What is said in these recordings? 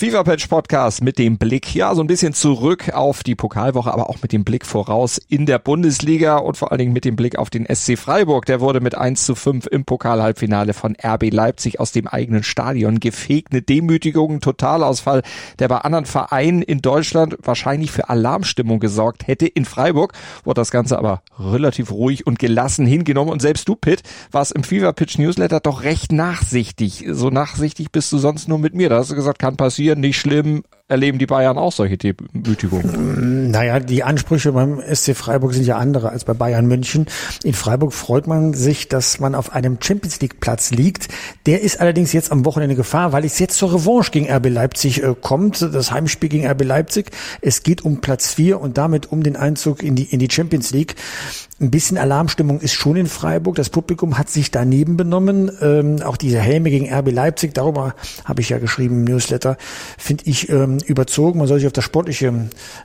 FIFA Patch Podcast mit dem Blick, ja, so ein bisschen zurück auf die Pokalwoche, aber auch mit dem Blick voraus in der Bundesliga und vor allen Dingen mit dem Blick auf den SC Freiburg. Der wurde mit 1 zu 5 im Pokalhalbfinale von RB Leipzig aus dem eigenen Stadion gefegt. Eine Demütigung, Totalausfall, der bei anderen Vereinen in Deutschland wahrscheinlich für Alarmstimmung gesorgt hätte. In Freiburg wurde das Ganze aber relativ ruhig und gelassen hingenommen und selbst du, Pitt, warst im FIFA Pitch Newsletter doch recht nachsichtig. So nachsichtig bist du sonst nur mit mir. Da hast du gesagt, kann passieren passieren, nicht schlimm. Erleben die Bayern auch solche Demütigungen? Naja, die Ansprüche beim SC Freiburg sind ja andere als bei Bayern München. In Freiburg freut man sich, dass man auf einem Champions League Platz liegt. Der ist allerdings jetzt am Wochenende Gefahr, weil es jetzt zur Revanche gegen RB Leipzig äh, kommt. Das Heimspiel gegen RB Leipzig. Es geht um Platz vier und damit um den Einzug in die, in die Champions League. Ein bisschen Alarmstimmung ist schon in Freiburg. Das Publikum hat sich daneben benommen. Ähm, auch diese Helme gegen RB Leipzig, darüber habe ich ja geschrieben im Newsletter, finde ich ähm, überzogen. Man soll sich auf das Sportliche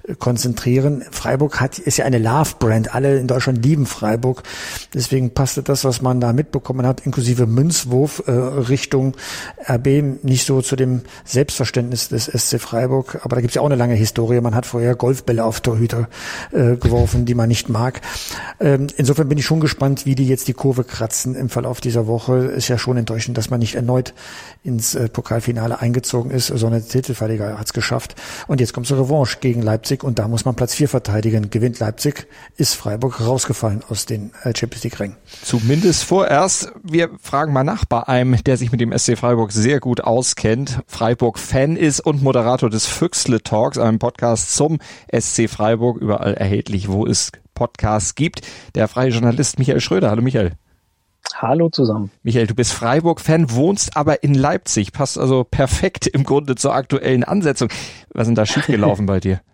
äh, konzentrieren. Freiburg hat, ist ja eine Love-Brand. Alle in Deutschland lieben Freiburg. Deswegen passte das, was man da mitbekommen hat, inklusive Münzwurf äh, Richtung RB, nicht so zu dem Selbstverständnis des SC Freiburg. Aber da gibt es ja auch eine lange Historie. Man hat vorher Golfbälle auf Torhüter äh, geworfen, die man nicht mag. Ähm, insofern bin ich schon gespannt, wie die jetzt die Kurve kratzen im Verlauf dieser Woche. Ist ja schon enttäuschend, dass man nicht erneut ins äh, Pokalfinale eingezogen ist, sondern hat es geschafft. Und jetzt kommt zur Revanche gegen Leipzig und da muss man Platz vier verteidigen. Gewinnt Leipzig, ist Freiburg rausgefallen aus den äh, Champions League Rängen. Zumindest vorerst. Wir fragen mal nach bei einem, der sich mit dem SC Freiburg sehr gut auskennt, Freiburg-Fan ist und Moderator des Füchsle Talks, einem Podcast zum SC Freiburg, überall erhältlich, wo es Podcasts gibt. Der freie Journalist Michael Schröder. Hallo Michael. Hallo zusammen. Michael, du bist Freiburg-Fan, wohnst aber in Leipzig. Passt also perfekt im Grunde zur aktuellen Ansetzung. Was ist denn da schiefgelaufen bei dir?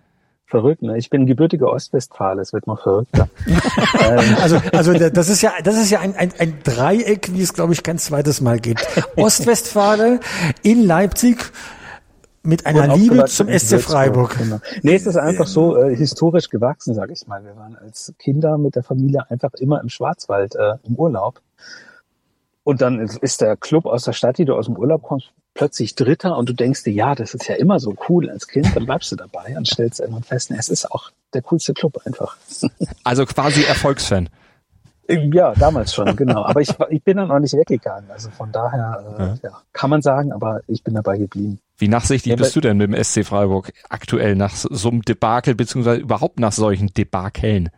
Verrückt, ne? Ich bin gebürtiger Ostwestfale, es wird noch verrückter. Ähm. also, also das ist ja, das ist ja ein, ein, ein Dreieck, wie es glaube ich kein zweites Mal gibt. Ostwestfale in Leipzig mit einer Liebe zum SC Freiburg. Genau. Nee, es ist einfach so äh, historisch gewachsen, sage ich mal. Wir waren als Kinder mit der Familie einfach immer im Schwarzwald äh, im Urlaub. Und dann ist der Club aus der Stadt, die du aus dem Urlaub kommst, plötzlich Dritter und du denkst dir, ja, das ist ja immer so cool als Kind, dann bleibst du dabei und stellst irgendwann fest, es ist auch der coolste Club einfach. Also quasi Erfolgsfan. Ja, damals schon, genau. Aber ich, ich bin dann auch nicht weggegangen. Also von daher, äh, ja. ja. kann man sagen, aber ich bin dabei geblieben. Wie nachsichtig ja, bist du denn mit dem SC Freiburg aktuell nach so einem Debakel, beziehungsweise überhaupt nach solchen Debakeln?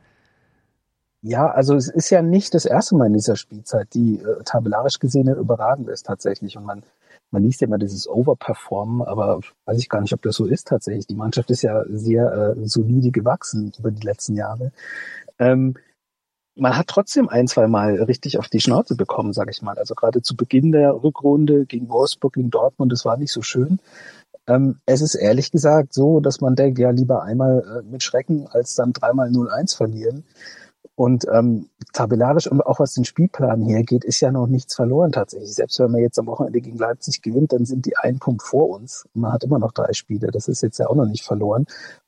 Ja, also es ist ja nicht das erste Mal in dieser Spielzeit, die äh, tabellarisch gesehen überragend ist tatsächlich. Und man, man liest ja immer dieses Overperformen, aber weiß ich gar nicht, ob das so ist tatsächlich. Die Mannschaft ist ja sehr äh, solide gewachsen über die letzten Jahre. Ähm, man hat trotzdem ein, zwei Mal richtig auf die Schnauze bekommen, sage ich mal. Also gerade zu Beginn der Rückrunde gegen Wolfsburg, gegen Dortmund, das war nicht so schön. Ähm, es ist ehrlich gesagt so, dass man denkt, ja, lieber einmal äh, mit Schrecken als dann dreimal 0-1 verlieren. Und ähm, tabellarisch und auch was den Spielplan hergeht, ist ja noch nichts verloren tatsächlich. Selbst wenn man jetzt am Wochenende gegen Leipzig gewinnt, dann sind die einen Punkt vor uns. Man hat immer noch drei Spiele. Das ist jetzt ja auch noch nicht verloren.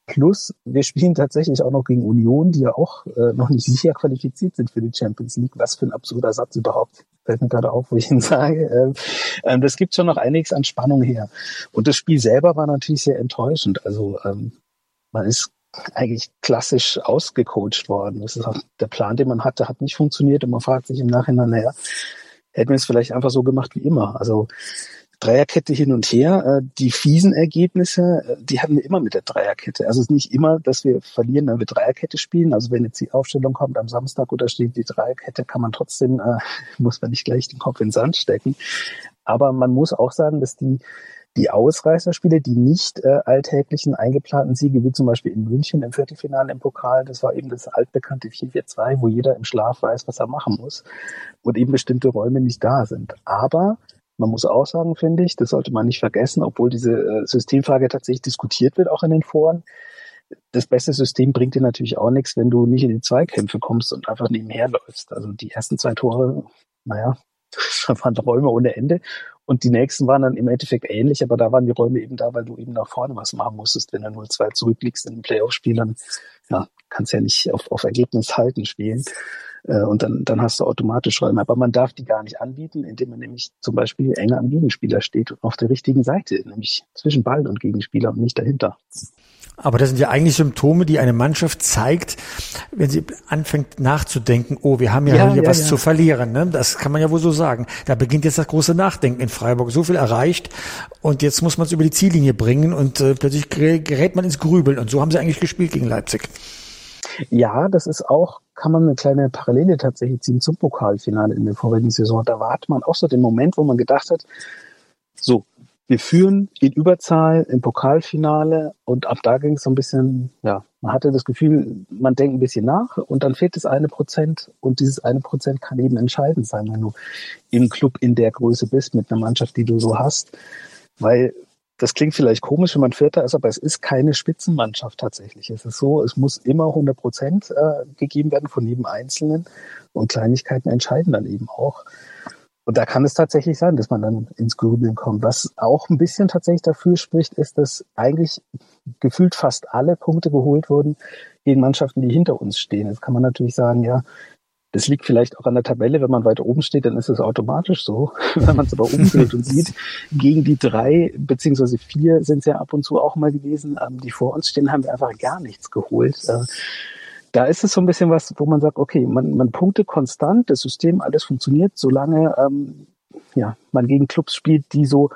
Plus, wir spielen tatsächlich auch noch gegen Union, die ja auch äh, noch nicht sicher qualifiziert sind für die Champions League. Was für ein absurder Satz überhaupt. Fällt mir gerade auf, wo ich ihn sage. Ähm, ähm, das gibt schon noch einiges an Spannung her. Und das Spiel selber war natürlich sehr enttäuschend. Also ähm, man ist eigentlich klassisch ausgecoacht worden. Das ist auch der Plan, den man hatte, hat nicht funktioniert und man fragt sich im Nachhinein, naja, hätten wir es vielleicht einfach so gemacht wie immer. Also Dreierkette hin und her. Äh, die fiesen Ergebnisse, äh, die haben wir immer mit der Dreierkette. Also es ist nicht immer, dass wir verlieren, wenn wir Dreierkette spielen. Also wenn jetzt die Aufstellung kommt am Samstag oder steht die Dreierkette, kann man trotzdem, äh, muss man nicht gleich den Kopf in den Sand stecken. Aber man muss auch sagen, dass die die Ausreißerspiele, die nicht äh, alltäglichen eingeplanten Siege, wie zum Beispiel in München im Viertelfinale im Pokal, das war eben das altbekannte 4-4-2, wo jeder im Schlaf weiß, was er machen muss und eben bestimmte Räume nicht da sind. Aber man muss auch sagen, finde ich, das sollte man nicht vergessen, obwohl diese äh, Systemfrage tatsächlich diskutiert wird, auch in den Foren. Das beste System bringt dir natürlich auch nichts, wenn du nicht in die Zweikämpfe kommst und einfach nebenher läufst. Also die ersten zwei Tore, naja, da waren Räume ohne Ende. Und die nächsten waren dann im Endeffekt ähnlich, aber da waren die Räume eben da, weil du eben nach vorne was machen musstest. Wenn du 0-2 zurückliegst in einem Playoff-Spiel, dann ja, kannst ja nicht auf, auf Ergebnis halten spielen. Äh, und dann, dann hast du automatisch Räume. Aber man darf die gar nicht anbieten, indem man nämlich zum Beispiel enger am Gegenspieler steht und auf der richtigen Seite, nämlich zwischen Ball und Gegenspieler und nicht dahinter. Aber das sind ja eigentlich Symptome, die eine Mannschaft zeigt, wenn sie anfängt nachzudenken, oh, wir haben ja, ja hier ja, was ja. zu verlieren. Ne? Das kann man ja wohl so sagen. Da beginnt jetzt das große Nachdenken in Freiburg. So viel erreicht und jetzt muss man es über die Ziellinie bringen und äh, plötzlich gerät man ins Grübeln. Und so haben sie eigentlich gespielt gegen Leipzig. Ja, das ist auch, kann man eine kleine Parallele tatsächlich ziehen zum Pokalfinale in der vorigen Saison. Da war man auch so den Moment, wo man gedacht hat, so, wir führen in Überzahl im Pokalfinale und ab da ging es so ein bisschen, ja, man hatte das Gefühl, man denkt ein bisschen nach und dann fehlt das eine Prozent und dieses eine Prozent kann eben entscheidend sein, wenn du im Club in der Größe bist mit einer Mannschaft, die du so hast, weil das klingt vielleicht komisch, wenn man Vierter ist, aber es ist keine Spitzenmannschaft tatsächlich. Es ist so, es muss immer 100 Prozent äh, gegeben werden von jedem Einzelnen und Kleinigkeiten entscheiden dann eben auch. Und da kann es tatsächlich sein, dass man dann ins Grübeln kommt. Was auch ein bisschen tatsächlich dafür spricht, ist, dass eigentlich gefühlt fast alle Punkte geholt wurden gegen Mannschaften, die hinter uns stehen. Jetzt kann man natürlich sagen, ja, das liegt vielleicht auch an der Tabelle. Wenn man weiter oben steht, dann ist es automatisch so. Wenn man es aber umdreht und sieht, gegen die drei beziehungsweise vier sind es ja ab und zu auch mal gewesen, ähm, die vor uns stehen, haben wir einfach gar nichts geholt. Da ist es so ein bisschen was, wo man sagt, okay, man, man punkte konstant, das System, alles funktioniert, solange ähm, ja, man gegen Clubs spielt, die so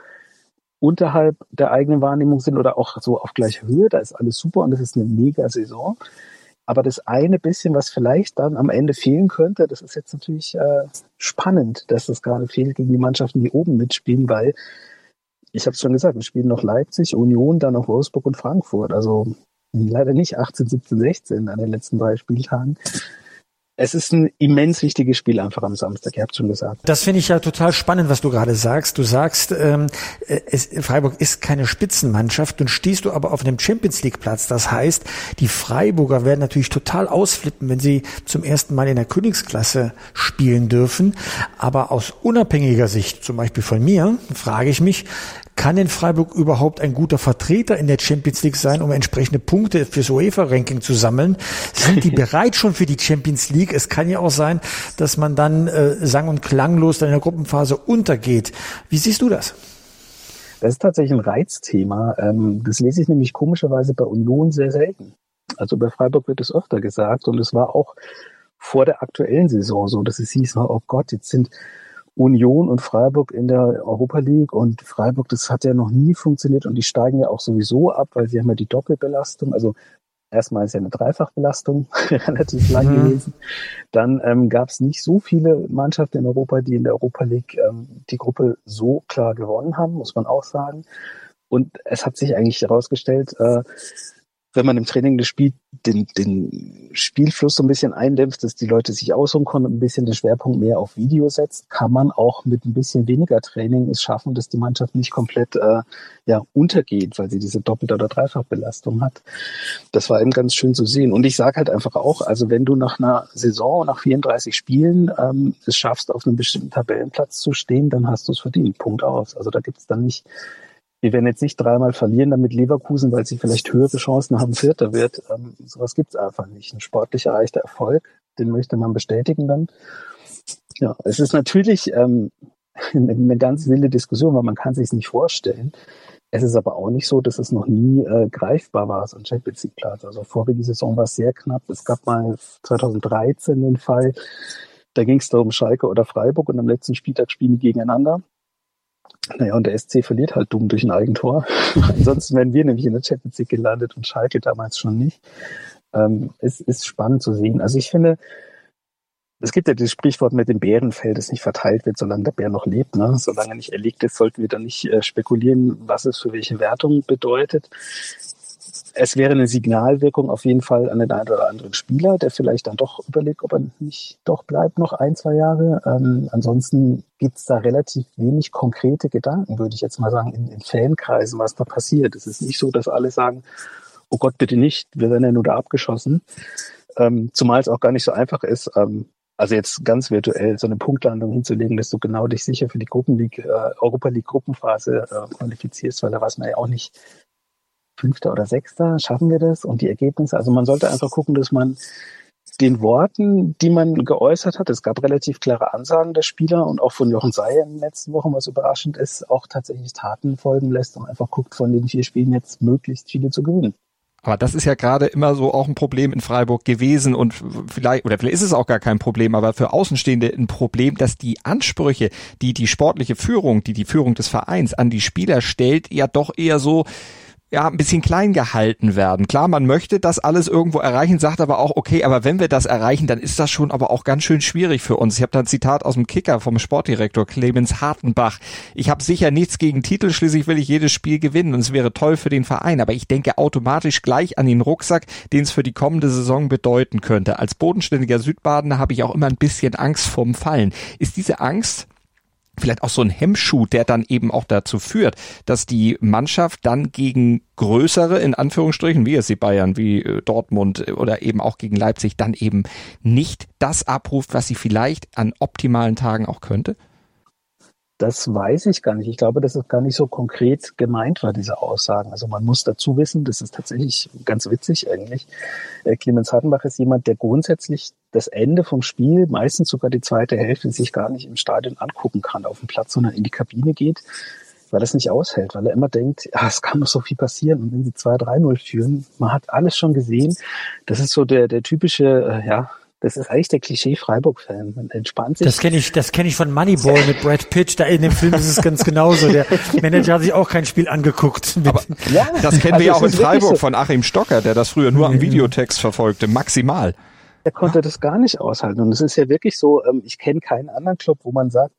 unterhalb der eigenen Wahrnehmung sind oder auch so auf gleicher Höhe, da ist alles super und das ist eine mega Saison. Aber das eine bisschen, was vielleicht dann am Ende fehlen könnte, das ist jetzt natürlich äh, spannend, dass das gerade fehlt gegen die Mannschaften, die oben mitspielen, weil ich habe es schon gesagt, wir spielen noch Leipzig, Union, dann noch Wolfsburg und Frankfurt. Also leider nicht 18, 17, 16 an den letzten drei Spieltagen. Es ist ein immens wichtiges Spiel einfach am Samstag, ihr habt schon gesagt. Das finde ich ja total spannend, was du gerade sagst. Du sagst, ähm, es, Freiburg ist keine Spitzenmannschaft, nun stehst du aber auf einem Champions League Platz. Das heißt, die Freiburger werden natürlich total ausflippen, wenn sie zum ersten Mal in der Königsklasse spielen dürfen. Aber aus unabhängiger Sicht, zum Beispiel von mir, frage ich mich, kann in Freiburg überhaupt ein guter Vertreter in der Champions League sein, um entsprechende Punkte fürs UEFA-Ranking zu sammeln? Sind die bereit schon für die Champions League? Es kann ja auch sein, dass man dann äh, sang- und klanglos dann in der Gruppenphase untergeht. Wie siehst du das? Das ist tatsächlich ein Reizthema. Ähm, das lese ich nämlich komischerweise bei Union sehr selten. Also bei Freiburg wird es öfter gesagt und es war auch vor der aktuellen Saison so, dass es hieß, oh Gott, jetzt sind Union und Freiburg in der Europa League und Freiburg, das hat ja noch nie funktioniert und die steigen ja auch sowieso ab, weil sie haben ja die Doppelbelastung. Also erstmal ist ja eine Dreifachbelastung relativ lang mhm. gewesen. Dann ähm, gab es nicht so viele Mannschaften in Europa, die in der Europa League ähm, die Gruppe so klar gewonnen haben, muss man auch sagen. Und es hat sich eigentlich herausgestellt, äh, wenn man im Training das Spiel, den, den Spielfluss so ein bisschen eindämpft, dass die Leute sich ausruhen können und ein bisschen den Schwerpunkt mehr auf Video setzt, kann man auch mit ein bisschen weniger Training es schaffen, dass die Mannschaft nicht komplett äh, ja, untergeht, weil sie diese Doppel- oder Dreifachbelastung hat. Das war eben ganz schön zu sehen. Und ich sage halt einfach auch, also wenn du nach einer Saison, nach 34 Spielen ähm, es schaffst, auf einem bestimmten Tabellenplatz zu stehen, dann hast du es verdient. Punkt aus. Also da gibt es dann nicht wir werden jetzt nicht dreimal verlieren, damit Leverkusen, weil sie vielleicht höhere Chancen haben, Vierter wird. Ähm, sowas gibt's einfach nicht. Ein sportlich erreichter Erfolg, den möchte man bestätigen dann. Ja, es ist natürlich ähm, eine ganz wilde Diskussion, weil man kann sich nicht vorstellen. Es ist aber auch nicht so, dass es noch nie äh, greifbar war, so ein Champions League Platz. Also vorige Saison war es sehr knapp. Es gab mal 2013 den Fall, da ging es da um Schalke oder Freiburg und am letzten Spieltag spielen die gegeneinander. Naja, und der SC verliert halt dumm durch ein Eigentor. Ansonsten wären wir nämlich in der Champions League gelandet und Schalke damals schon nicht. Ähm, es ist spannend zu sehen. Also ich finde, es gibt ja das Sprichwort mit dem Bärenfell, das nicht verteilt wird, solange der Bär noch lebt. Ne? Solange er nicht erlegt ist, sollten wir dann nicht äh, spekulieren, was es für welche Wertung bedeutet es wäre eine Signalwirkung auf jeden Fall an den einen oder anderen Spieler, der vielleicht dann doch überlegt, ob er nicht doch bleibt noch ein, zwei Jahre. Ähm, ansonsten gibt's da relativ wenig konkrete Gedanken, würde ich jetzt mal sagen, in, in Fankreisen, was da passiert. Es ist nicht so, dass alle sagen, oh Gott, bitte nicht, wir werden ja nur da abgeschossen. Ähm, zumal es auch gar nicht so einfach ist, ähm, also jetzt ganz virtuell so eine Punktlandung hinzulegen, dass du genau dich sicher für die Gruppenleague, äh, Europa League Gruppenphase äh, qualifizierst, weil da weiß man ja auch nicht, Fünfter oder Sechster, schaffen wir das? Und die Ergebnisse, also man sollte einfach gucken, dass man den Worten, die man geäußert hat, es gab relativ klare Ansagen der Spieler und auch von Jochen Seyer in den letzten Wochen, was überraschend ist, auch tatsächlich Taten folgen lässt und einfach guckt, von den vier Spielen jetzt möglichst viele zu gewinnen. Aber das ist ja gerade immer so auch ein Problem in Freiburg gewesen und vielleicht, oder vielleicht ist es auch gar kein Problem, aber für Außenstehende ein Problem, dass die Ansprüche, die die sportliche Führung, die die Führung des Vereins an die Spieler stellt, ja doch eher so, ja, ein bisschen klein gehalten werden. Klar, man möchte das alles irgendwo erreichen, sagt aber auch, okay, aber wenn wir das erreichen, dann ist das schon aber auch ganz schön schwierig für uns. Ich habe da ein Zitat aus dem Kicker vom Sportdirektor Clemens Hartenbach. Ich habe sicher nichts gegen Titel, schließlich will ich jedes Spiel gewinnen und es wäre toll für den Verein, aber ich denke automatisch gleich an den Rucksack, den es für die kommende Saison bedeuten könnte. Als bodenständiger Südbadener habe ich auch immer ein bisschen Angst vorm Fallen. Ist diese Angst vielleicht auch so ein Hemmschuh, der dann eben auch dazu führt, dass die Mannschaft dann gegen größere, in Anführungsstrichen, wie es die Bayern, wie äh, Dortmund äh, oder eben auch gegen Leipzig, dann eben nicht das abruft, was sie vielleicht an optimalen Tagen auch könnte? Das weiß ich gar nicht. Ich glaube, dass es gar nicht so konkret gemeint war, diese Aussagen. Also man muss dazu wissen, das ist tatsächlich ganz witzig eigentlich. Äh, Clemens Hartenbach ist jemand, der grundsätzlich das Ende vom Spiel, meistens sogar die zweite Hälfte, sich gar nicht im Stadion angucken kann auf dem Platz, sondern in die Kabine geht, weil es nicht aushält, weil er immer denkt, ja, es kann noch so viel passieren. Und wenn sie 2-3-0 führen, man hat alles schon gesehen. Das ist so der, der typische, äh, ja, das ist eigentlich der Klischee Freiburg-Fan. Man entspannt sich. Das kenne ich, das kenne ich von Moneyball mit Brad Pitt. Da in dem Film ist es ganz genauso. Der Manager hat sich auch kein Spiel angeguckt. Aber ja, das kennen also wir ja auch in Freiburg so. von Achim Stocker, der das früher nur am Videotext verfolgte, maximal. Er konnte das gar nicht aushalten. Und es ist ja wirklich so, ähm, ich kenne keinen anderen Club, wo man sagt,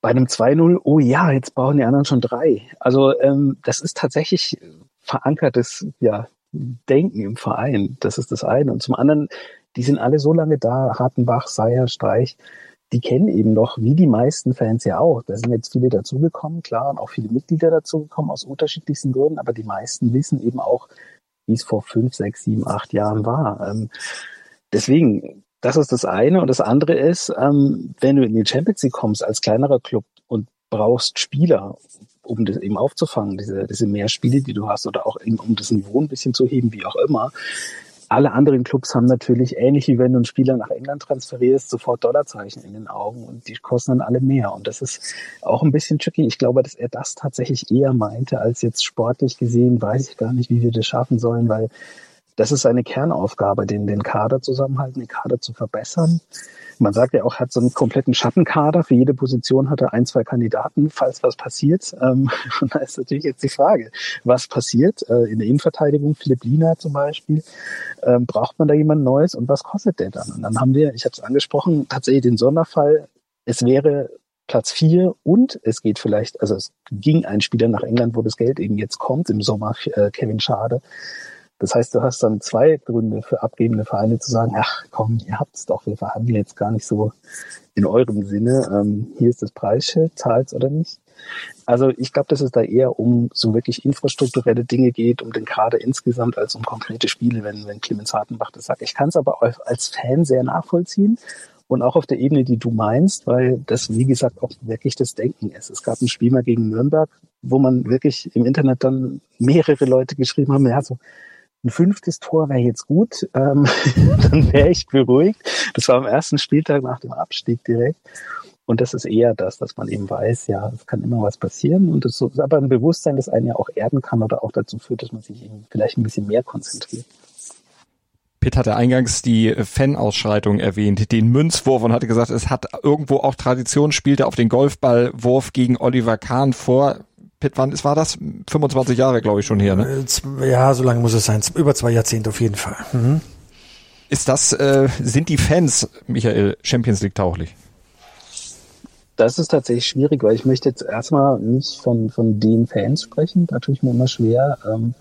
bei einem 2-0, oh ja, jetzt brauchen die anderen schon drei. Also ähm, das ist tatsächlich verankertes ja, Denken im Verein. Das ist das eine. Und zum anderen die sind alle so lange da, Hartenbach, Seyer, Streich, die kennen eben noch, wie die meisten Fans ja auch. Da sind jetzt viele dazugekommen, klar, und auch viele Mitglieder dazugekommen aus unterschiedlichsten Gründen, aber die meisten wissen eben auch, wie es vor fünf, sechs, sieben, acht Jahren war. Ähm, deswegen, das ist das eine. Und das andere ist, ähm, wenn du in die Champions League kommst als kleinerer Club und brauchst Spieler, um das eben aufzufangen, diese, diese Mehrspiele, die du hast, oder auch eben, um das Niveau ein bisschen zu heben, wie auch immer, alle anderen Clubs haben natürlich ähnlich wie wenn du einen Spieler nach England transferierst, sofort Dollarzeichen in den Augen und die kosten dann alle mehr. Und das ist auch ein bisschen tricky. Ich glaube, dass er das tatsächlich eher meinte, als jetzt sportlich gesehen, weiß ich gar nicht, wie wir das schaffen sollen, weil das ist eine Kernaufgabe, den, den Kader zusammenhalten, den Kader zu verbessern. Man sagt ja auch, hat so einen kompletten Schattenkader. Für jede Position hat er ein, zwei Kandidaten, falls was passiert. Ähm, und da ist natürlich jetzt die Frage, was passiert? Äh, in der Innenverteidigung, Philipp Lina zum Beispiel, ähm, braucht man da jemand Neues und was kostet der dann? Und dann haben wir, ich habe es angesprochen, tatsächlich den Sonderfall, es wäre Platz vier und es geht vielleicht, also es ging ein Spieler nach England, wo das Geld eben jetzt kommt im Sommer, äh, Kevin Schade. Das heißt, du hast dann zwei Gründe für abgebende Vereine zu sagen, ach komm, ihr habt's doch, wir verhandeln jetzt gar nicht so in eurem Sinne. Ähm, hier ist das Preisschild, zahlt's oder nicht. Also ich glaube, dass es da eher um so wirklich infrastrukturelle Dinge geht, um den Kader insgesamt als um konkrete Spiele, wenn, wenn Clemens Hartenbach das sagt. Ich kann es aber als Fan sehr nachvollziehen und auch auf der Ebene, die du meinst, weil das, wie gesagt, auch wirklich das Denken ist. Es gab ein Spiel mal gegen Nürnberg, wo man wirklich im Internet dann mehrere Leute geschrieben haben, ja, so ein fünftes Tor wäre jetzt gut, ähm, dann wäre ich beruhigt. Das war am ersten Spieltag nach dem Abstieg direkt. Und das ist eher das, dass man eben weiß, ja, es kann immer was passieren. Und das ist aber ein Bewusstsein, das einen ja auch erden kann oder auch dazu führt, dass man sich eben vielleicht ein bisschen mehr konzentriert. Pitt hatte eingangs die Fan-Ausschreitung erwähnt, den Münzwurf und hatte gesagt, es hat irgendwo auch Tradition, spielte auf den Golfballwurf gegen Oliver Kahn vor. Pitt, wann war das? 25 Jahre, glaube ich, schon her, ne? Äh, ja, so lange muss es sein. Über zwei Jahrzehnte auf jeden Fall. Mhm. Ist das, äh, sind die Fans, Michael, Champions League tauglich? Das ist tatsächlich schwierig, weil ich möchte jetzt erstmal nicht von, von den Fans sprechen. Da tue ich mir immer schwer. Ähm,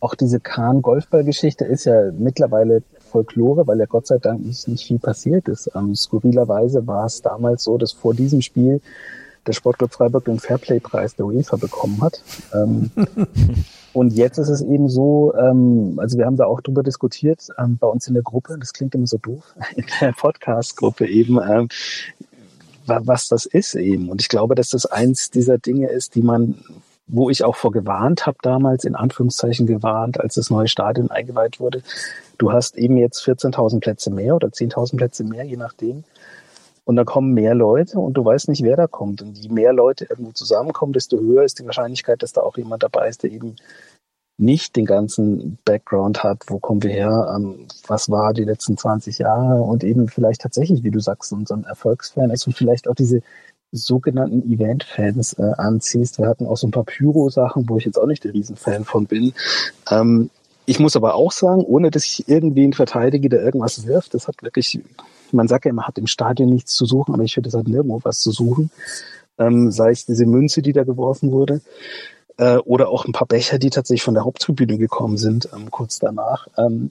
auch diese Kahn-Golfball-Geschichte ist ja mittlerweile Folklore, weil ja Gott sei Dank nicht, nicht viel passiert ist. Ähm, skurrilerweise war es damals so, dass vor diesem Spiel der Sportclub Freiburg den Fairplay-Preis der UEFA bekommen hat. Ähm, Und jetzt ist es eben so, ähm, also wir haben da auch drüber diskutiert, ähm, bei uns in der Gruppe, das klingt immer so doof, in der Podcast-Gruppe eben, ähm, was das ist eben. Und ich glaube, dass das eins dieser Dinge ist, die man, wo ich auch vor gewarnt habe damals, in Anführungszeichen gewarnt, als das neue Stadion eingeweiht wurde. Du hast eben jetzt 14.000 Plätze mehr oder 10.000 Plätze mehr, je nachdem. Und da kommen mehr Leute und du weißt nicht, wer da kommt. Und je mehr Leute irgendwo zusammenkommen, desto höher ist die Wahrscheinlichkeit, dass da auch jemand dabei ist, der eben nicht den ganzen Background hat, wo kommen wir her, ähm, was war die letzten 20 Jahre und eben vielleicht tatsächlich, wie du sagst, so ein Erfolgsfan ist und vielleicht auch diese sogenannten Event-Fans äh, anziehst. Wir hatten auch so ein paar Pyro-Sachen, wo ich jetzt auch nicht der Riesenfan von bin. Ähm, ich muss aber auch sagen, ohne dass ich irgendwen verteidige, der irgendwas wirft, das hat wirklich, man sagt ja immer, hat im Stadion nichts zu suchen, aber ich finde, das hat nirgendwo was zu suchen. Ähm, sei es diese Münze, die da geworfen wurde äh, oder auch ein paar Becher, die tatsächlich von der Haupttribüne gekommen sind, ähm, kurz danach. Ähm,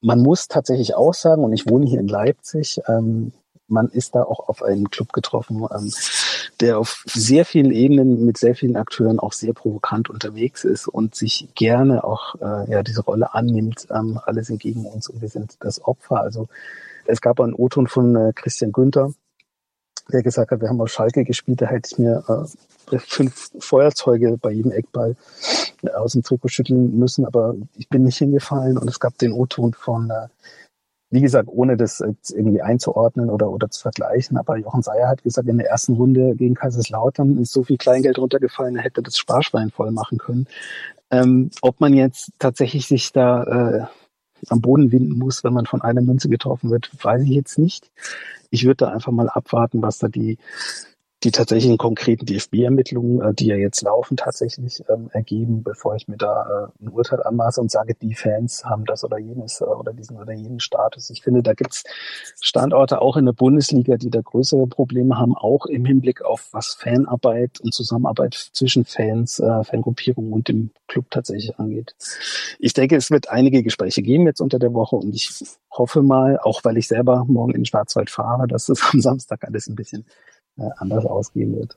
man muss tatsächlich auch sagen, und ich wohne hier in Leipzig, ähm, man ist da auch auf einen Club getroffen, ähm, der auf sehr vielen Ebenen mit sehr vielen Akteuren auch sehr provokant unterwegs ist und sich gerne auch äh, ja diese Rolle annimmt. Ähm, alle sind gegen uns und wir sind das Opfer. Also es gab einen O-Ton von äh, Christian Günther, der gesagt hat, wir haben auf Schalke gespielt, da hätte ich mir äh, fünf Feuerzeuge bei jedem Eckball aus dem Trikot schütteln müssen, aber ich bin nicht hingefallen und es gab den O-Ton von, äh, wie gesagt, ohne das irgendwie einzuordnen oder, oder zu vergleichen, aber Jochen Seyer hat gesagt, in der ersten Runde gegen Kaiserslautern ist so viel Kleingeld runtergefallen, er hätte das Sparschwein voll machen können. Ähm, ob man jetzt tatsächlich sich da äh, am Boden winden muss, wenn man von einer Münze getroffen wird, weiß ich jetzt nicht. Ich würde da einfach mal abwarten, was da die die tatsächlichen konkreten DFB-Ermittlungen, äh, die ja jetzt laufen, tatsächlich ähm, ergeben, bevor ich mir da äh, ein Urteil anmaße und sage, die Fans haben das oder jenes äh, oder diesen oder jenen Status. Ich finde, da gibt's Standorte auch in der Bundesliga, die da größere Probleme haben, auch im Hinblick auf was Fanarbeit und Zusammenarbeit zwischen Fans, äh, Fangruppierungen und dem Club tatsächlich angeht. Ich denke, es wird einige Gespräche geben jetzt unter der Woche und ich hoffe mal, auch weil ich selber morgen in den Schwarzwald fahre, dass es am Samstag alles ein bisschen anders ausgehen wird.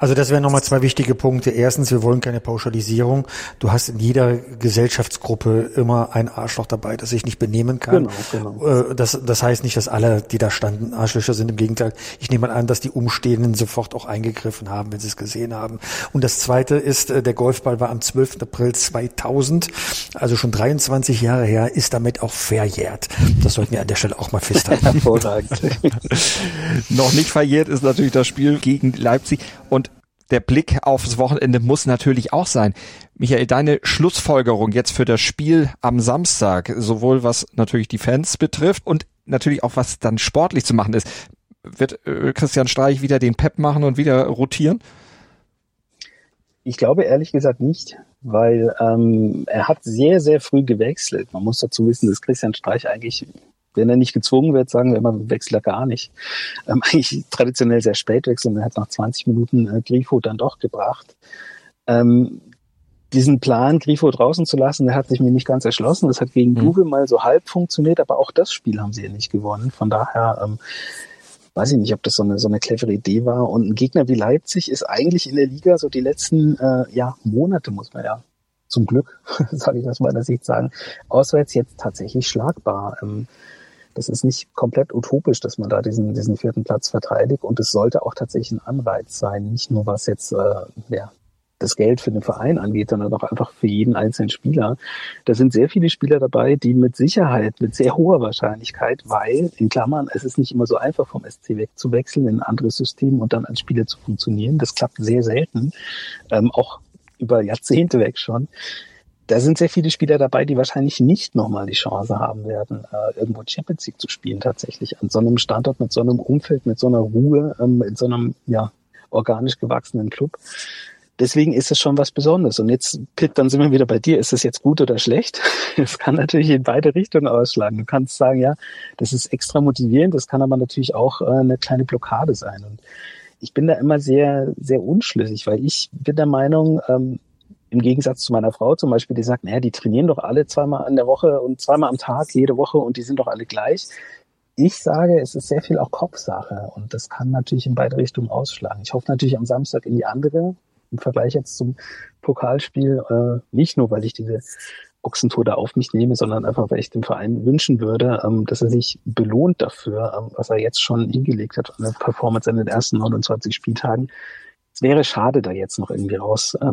Also das wären nochmal zwei wichtige Punkte. Erstens, wir wollen keine Pauschalisierung. Du hast in jeder Gesellschaftsgruppe immer ein Arschloch dabei, das sich nicht benehmen kann. Genau, genau. Äh, das, das heißt nicht, dass alle, die da standen, Arschlöcher sind. Im Gegenteil, ich nehme mal an, dass die Umstehenden sofort auch eingegriffen haben, wenn sie es gesehen haben. Und das Zweite ist, äh, der Golfball war am 12. April 2000, also schon 23 Jahre her, ist damit auch verjährt. Das sollten wir an der Stelle auch mal festhalten. Hervorragend. Noch nicht verjährt ist natürlich das Spiel gegen Leipzig der Blick aufs Wochenende muss natürlich auch sein. Michael, deine Schlussfolgerung jetzt für das Spiel am Samstag, sowohl was natürlich die Fans betrifft und natürlich auch was dann sportlich zu machen ist. Wird äh, Christian Streich wieder den Pep machen und wieder rotieren? Ich glaube ehrlich gesagt nicht, weil ähm, er hat sehr, sehr früh gewechselt. Man muss dazu wissen, dass Christian Streich eigentlich wenn er nicht gezwungen wird, sagen wir immer, wechselt er gar nicht. Ähm, eigentlich traditionell sehr spät wechseln. Er hat nach 20 Minuten äh, Grifo dann doch gebracht. Ähm, diesen Plan, Grifo draußen zu lassen, der hat sich mir nicht ganz erschlossen. Das hat gegen mhm. Juve mal so halb funktioniert, aber auch das Spiel haben sie ja nicht gewonnen. Von daher ähm, weiß ich nicht, ob das so eine, so eine clevere Idee war. Und ein Gegner wie Leipzig ist eigentlich in der Liga so die letzten äh, ja, Monate, muss man ja zum Glück, sage ich aus meiner Sicht sagen, auswärts jetzt tatsächlich schlagbar. Ähm, das ist nicht komplett utopisch, dass man da diesen, diesen vierten Platz verteidigt. Und es sollte auch tatsächlich ein Anreiz sein, nicht nur was jetzt äh, ja, das Geld für den Verein angeht, sondern auch einfach für jeden einzelnen Spieler. Da sind sehr viele Spieler dabei, die mit Sicherheit, mit sehr hoher Wahrscheinlichkeit, weil, in Klammern, es ist nicht immer so einfach vom SC wegzuwechseln in ein anderes System und dann als Spieler zu funktionieren. Das klappt sehr selten, ähm, auch über Jahrzehnte weg schon da sind sehr viele Spieler dabei, die wahrscheinlich nicht nochmal die Chance haben werden, äh, irgendwo Champions League zu spielen tatsächlich. An so einem Standort, mit so einem Umfeld, mit so einer Ruhe, ähm, in so einem ja, organisch gewachsenen Club. Deswegen ist es schon was Besonderes. Und jetzt, Pitt, dann sind wir wieder bei dir. Ist es jetzt gut oder schlecht? Es kann natürlich in beide Richtungen ausschlagen. Du kannst sagen, ja, das ist extra motivierend. Das kann aber natürlich auch äh, eine kleine Blockade sein. Und ich bin da immer sehr, sehr unschlüssig, weil ich bin der Meinung, ähm, im Gegensatz zu meiner Frau zum Beispiel, die sagt, naja, die trainieren doch alle zweimal in der Woche und zweimal am Tag, jede Woche und die sind doch alle gleich. Ich sage, es ist sehr viel auch Kopfsache und das kann natürlich in beide Richtungen ausschlagen. Ich hoffe natürlich am Samstag in die andere im Vergleich jetzt zum Pokalspiel, äh, nicht nur, weil ich diese Ochsentode auf mich nehme, sondern einfach, weil ich dem Verein wünschen würde, ähm, dass er sich belohnt dafür, ähm, was er jetzt schon hingelegt hat an der Performance in den ersten 29 Spieltagen. Es wäre schade, da jetzt noch irgendwie raus äh.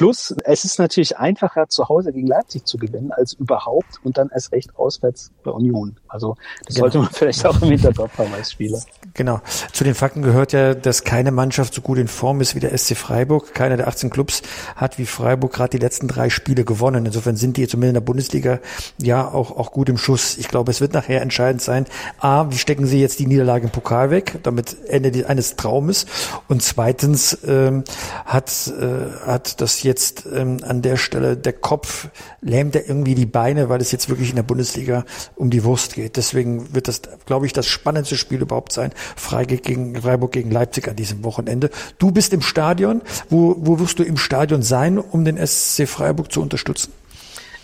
Plus, es ist natürlich einfacher, zu Hause gegen Leipzig zu gewinnen, als überhaupt und dann erst recht auswärts bei Union. Also das genau. sollte man vielleicht auch im Hinterkopf haben als Spieler. Genau. Zu den Fakten gehört ja, dass keine Mannschaft so gut in Form ist wie der SC Freiburg. Keiner der 18 Clubs hat wie Freiburg gerade die letzten drei Spiele gewonnen. Insofern sind die zumindest in der Bundesliga ja auch, auch gut im Schuss. Ich glaube, es wird nachher entscheidend sein, A, wie stecken sie jetzt die Niederlage im Pokal weg, damit Ende eines Traumes. Und zweitens ähm, hat, äh, hat das jetzt ähm, an der Stelle der Kopf, lähmt er irgendwie die Beine, weil es jetzt wirklich in der Bundesliga um die Wurst geht. Deswegen wird das, glaube ich, das spannendste Spiel überhaupt sein. Freiburg gegen, Freiburg gegen Leipzig an diesem Wochenende. Du bist im Stadion. Wo, wo wirst du im Stadion sein, um den SC Freiburg zu unterstützen?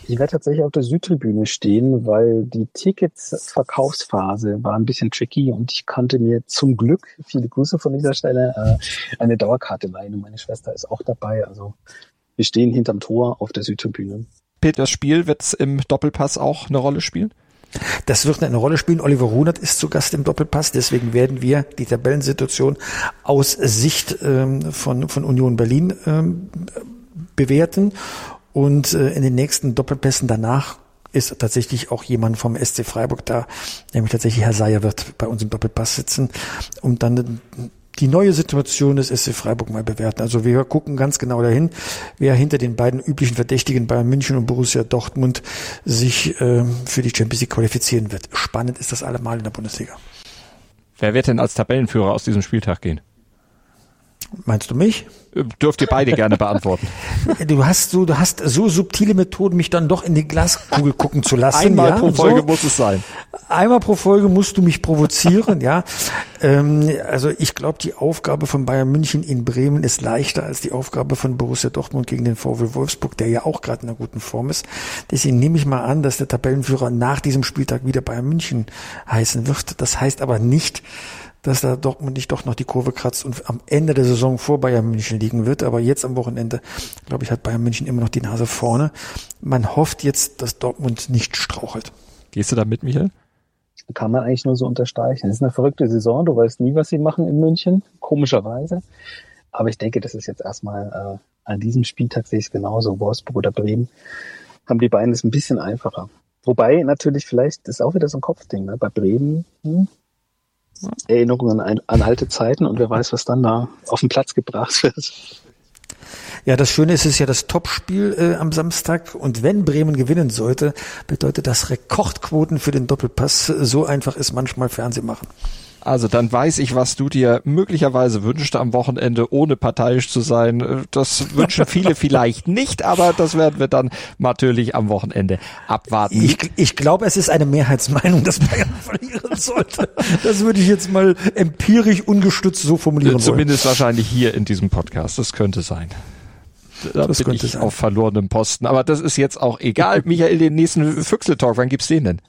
Ich werde tatsächlich auf der Südtribüne stehen, weil die Tickets-Verkaufsphase war ein bisschen tricky und ich konnte mir zum Glück, viele Grüße von dieser Stelle, äh, eine Dauerkarte leihen und meine Schwester ist auch dabei. Also wir stehen hinterm Tor auf der Südtribüne. Peter, das Spiel wird im Doppelpass auch eine Rolle spielen? Das wird eine Rolle spielen. Oliver Runert ist zu Gast im Doppelpass. Deswegen werden wir die Tabellensituation aus Sicht ähm, von, von Union Berlin ähm, bewerten. Und äh, in den nächsten Doppelpässen danach ist tatsächlich auch jemand vom SC Freiburg da, nämlich tatsächlich Herr Seyer wird bei uns im Doppelpass sitzen, um dann die neue Situation des SC Freiburg mal bewerten. Also wir gucken ganz genau dahin, wer hinter den beiden üblichen Verdächtigen Bayern München und Borussia Dortmund sich äh, für die Champions League qualifizieren wird. Spannend ist das allemal in der Bundesliga. Wer wird denn als Tabellenführer aus diesem Spieltag gehen? Meinst du mich? Dürft ihr beide gerne beantworten. Du hast so, du hast so subtile Methoden, mich dann doch in die Glaskugel gucken zu lassen. Einmal ja? pro Folge so. muss es sein. Einmal pro Folge musst du mich provozieren, ja. Ähm, also ich glaube, die Aufgabe von Bayern München in Bremen ist leichter als die Aufgabe von Borussia Dortmund gegen den VW Wolfsburg, der ja auch gerade in einer guten Form ist. Deswegen nehme ich mal an, dass der Tabellenführer nach diesem Spieltag wieder Bayern München heißen wird. Das heißt aber nicht, dass da Dortmund nicht doch noch die Kurve kratzt und am Ende der Saison vor Bayern München liegen wird. Aber jetzt am Wochenende, glaube ich, hat Bayern München immer noch die Nase vorne. Man hofft jetzt, dass Dortmund nicht strauchelt. Gehst du da mit, Michael? Kann man eigentlich nur so unterstreichen. Es ist eine verrückte Saison. Du weißt nie, was sie machen in München. Komischerweise. Aber ich denke, das ist jetzt erstmal äh, an diesem Spieltag sehe ich es genauso. Wolfsburg oder Bremen haben die beiden es ein bisschen einfacher. Wobei natürlich vielleicht ist auch wieder so ein Kopfding. Ne? Bei Bremen hm, Erinnerungen an, an alte Zeiten und wer weiß, was dann da auf den Platz gebracht wird. Ja, das Schöne ist, es ist ja das Topspiel äh, am Samstag und wenn Bremen gewinnen sollte, bedeutet das Rekordquoten für den Doppelpass. So einfach ist manchmal Fernsehen machen. Also dann weiß ich, was du dir möglicherweise wünschst am Wochenende, ohne parteiisch zu sein. Das wünschen viele vielleicht nicht, aber das werden wir dann natürlich am Wochenende abwarten. Ich, ich glaube, es ist eine Mehrheitsmeinung, dass Bayern verlieren sollte. Das würde ich jetzt mal empirisch ungestützt so formulieren Zumindest wollen. wahrscheinlich hier in diesem Podcast. Das könnte sein. Da das bin ich sein. auf verlorenem Posten. Aber das ist jetzt auch egal. Michael, den nächsten Füchsel-Talk, wann gibt's den denn?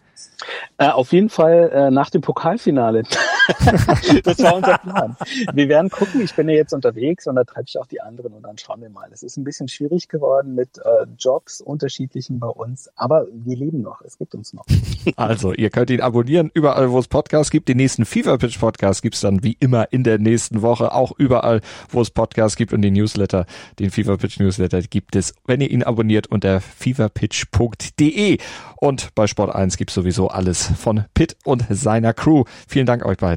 Äh, auf jeden Fall äh, nach dem Pokalfinale. das war unser Plan. Wir werden gucken. Ich bin ja jetzt unterwegs und da treibe ich auch die anderen und dann schauen wir mal. Es ist ein bisschen schwierig geworden mit äh, Jobs unterschiedlichen bei uns, aber wir leben noch. Es gibt uns noch. Also, ihr könnt ihn abonnieren überall, wo es Podcasts gibt. Den nächsten FIFA Pitch Podcast gibt's dann wie immer in der nächsten Woche auch überall, wo es Podcasts gibt und den Newsletter, den FIFA Pitch Newsletter gibt es, wenn ihr ihn abonniert unter feverpitch.de und bei Sport 1 gibt's sowieso alles von Pitt und seiner Crew. Vielen Dank euch beiden.